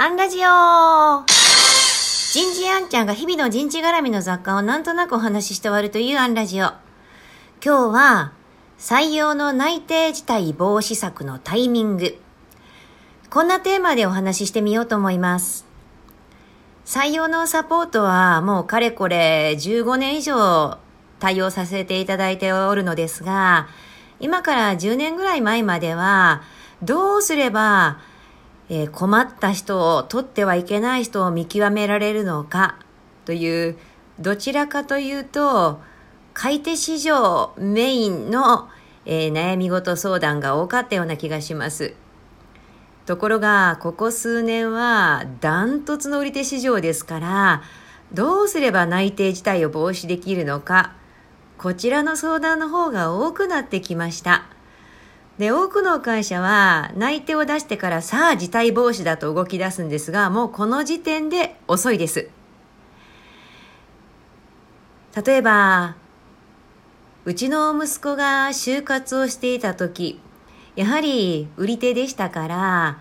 アンラジオ人事アンちゃんが日々の人事絡みの雑貨をなんとなくお話しして終わるというアンラジオ。今日は、採用の内定自体防止策のタイミング。こんなテーマでお話ししてみようと思います。採用のサポートはもうかれこれ15年以上対応させていただいておるのですが、今から10年ぐらい前までは、どうすればえー、困った人を取ってはいけない人を見極められるのかというどちらかというと買い手市場メインの、えー、悩み事相談が多かったような気がします。ところがここ数年はダントツの売り手市場ですからどうすれば内定自体を防止できるのかこちらの相談の方が多くなってきました。で、多くの会社は内定を出してからさあ事態防止だと動き出すんですが、もうこの時点で遅いです。例えば、うちの息子が就活をしていた時、やはり売り手でしたから、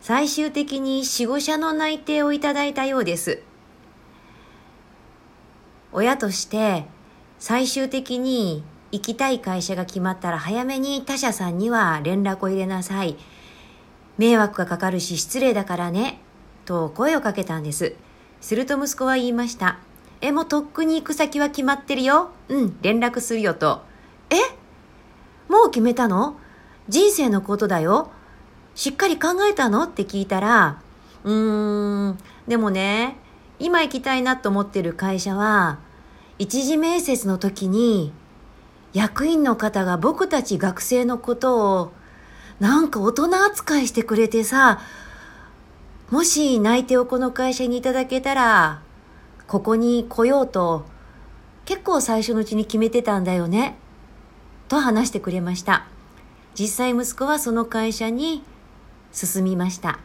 最終的に4、5社の内定をいただいたようです。親として最終的に行きたい会社が決まったら早めに他社さんには連絡を入れなさい。迷惑がかかるし失礼だからね。と声をかけたんです。すると息子は言いました。え、もうとっくに行く先は決まってるよ。うん、連絡するよと。え？もう決めたの？人生のことだよ。しっかり考えたの？って聞いたら、うーん、でもね、今行きたいなと思ってる会社は、一次面接の時に役員の方が僕たち学生のことをなんか大人扱いしてくれてさ、もし内定をこの会社にいただけたら、ここに来ようと結構最初のうちに決めてたんだよね。と話してくれました。実際息子はその会社に進みました。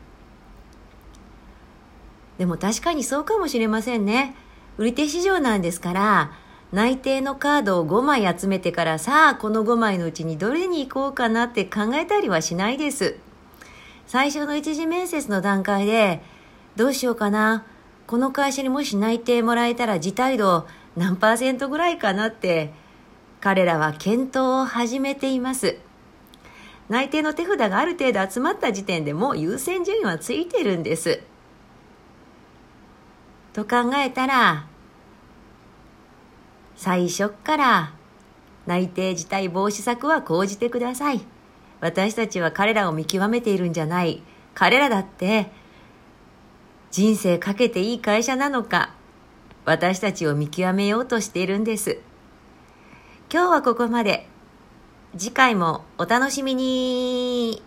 でも確かにそうかもしれませんね。売り手市場なんですから、内定のカードを5枚集めてからさあこの5枚のうちにどれに行こうかなって考えたりはしないです。最初の一次面接の段階でどうしようかなこの会社にもし内定もらえたら辞退度何パーセントぐらいかなって彼らは検討を始めています。内定の手札がある程度集まった時点でもう優先順位はついてるんです。と考えたら最初っから内定辞退防止策は講じてください。私たちは彼らを見極めているんじゃない。彼らだって人生かけていい会社なのか私たちを見極めようとしているんです。今日はここまで。次回もお楽しみに